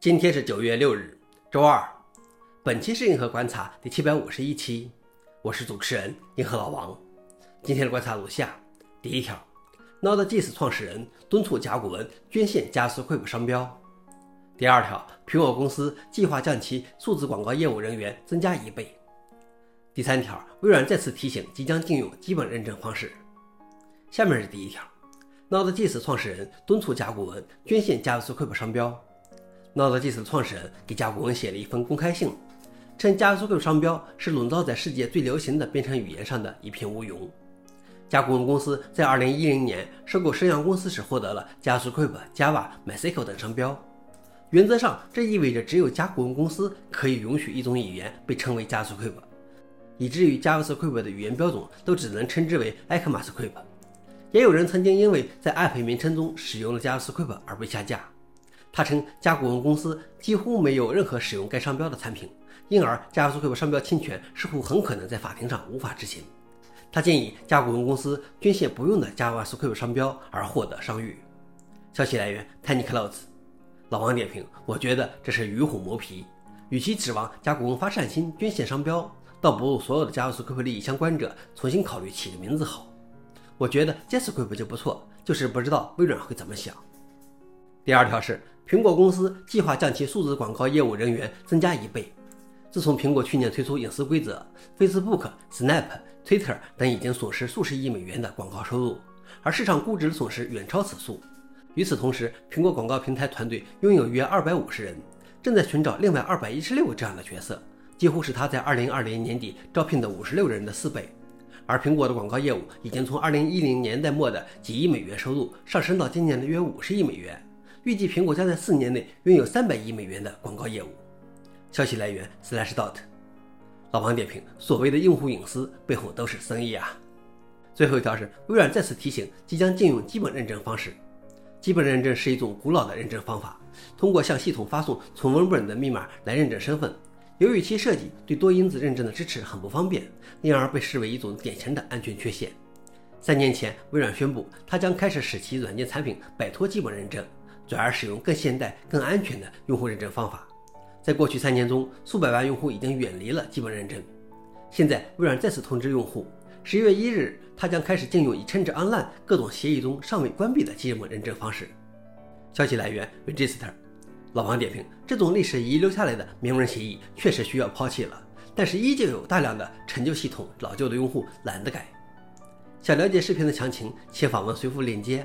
今天是九月六日，周二。本期是硬核观察第七百五十一期，我是主持人硬核老王。今天的观察如下：第一条，Node.js 创始人敦促甲骨文捐献加速 Keep 商标。第二条，苹果公司计划将其数字广告业务人员增加一倍。第三条，微软再次提醒即将禁用基本认证方式。下面是第一条，Node.js 创始人敦促甲骨文捐献加速 Keep 商标。Node.js 的创始人给甲骨文写了一封公开信，称 JavaScript 商标是笼罩在世界最流行的编程语言上的一片乌云。甲骨文公司在2010年收购升阳公司时获得了 JavaScript、Java、MySQL 等商标。原则上，这意味着只有甲骨文公司可以允许一种语言被称为 JavaScript，以至于 JavaScript 的语言标准都只能称之为 ECMAScript。也有人曾经因为在 App 名称中使用了 JavaScript 而被下架。他称，甲骨文公司几乎没有任何使用该商标的产品，因而 JavaScript 商标侵权似乎很可能在法庭上无法执行。他建议甲骨文公司捐献不用的 JavaScript 商标而获得商誉。消息来源：TinyClouds。老王点评：我觉得这是与虎谋皮。与其指望甲骨文发善心捐献商标，倒不如所有的 JavaScript 利益相关者重新考虑起个名字好。我觉得 jasper 就不错，就是不知道微软会怎么想。第二条是。苹果公司计划将其数字广告业务人员增加一倍。自从苹果去年推出隐私规则，Facebook、Snap、Twitter 等已经损失数十亿美元的广告收入，而市场估值损失远超此数。与此同时，苹果广告平台团队拥有约二百五十人，正在寻找另外二百一十六个这样的角色，几乎是他在二零二零年底招聘的五十六人的四倍。而苹果的广告业务已经从二零一零年代末的几亿美元收入上升到今年的约五十亿美元。预计苹果将在四年内拥有三百亿美元的广告业务。消息来源：Slashdot。老王点评：所谓的用户隐私背后都是生意啊。最后一条是，微软再次提醒即将禁用基本认证方式。基本认证是一种古老的认证方法，通过向系统发送存文本的密码来认证身份。由于其设计对多因子认证的支持很不方便，因而被视为一种典型的安全缺陷。三年前，微软宣布，它将开始使其软件产品摆脱基本认证。转而使用更现代、更安全的用户认证方法。在过去三年中，数百万用户已经远离了基本认证。现在，微软再次通知用户，十一月一日，它将开始禁用以 Change Online 各种协议中尚未关闭的基本认证方式。消息来源：Register。老王点评：这种历史遗留下来的明文协议确实需要抛弃了，但是依旧有大量的陈旧系统老旧的用户懒得改。想了解视频的详情，请访问随附链接。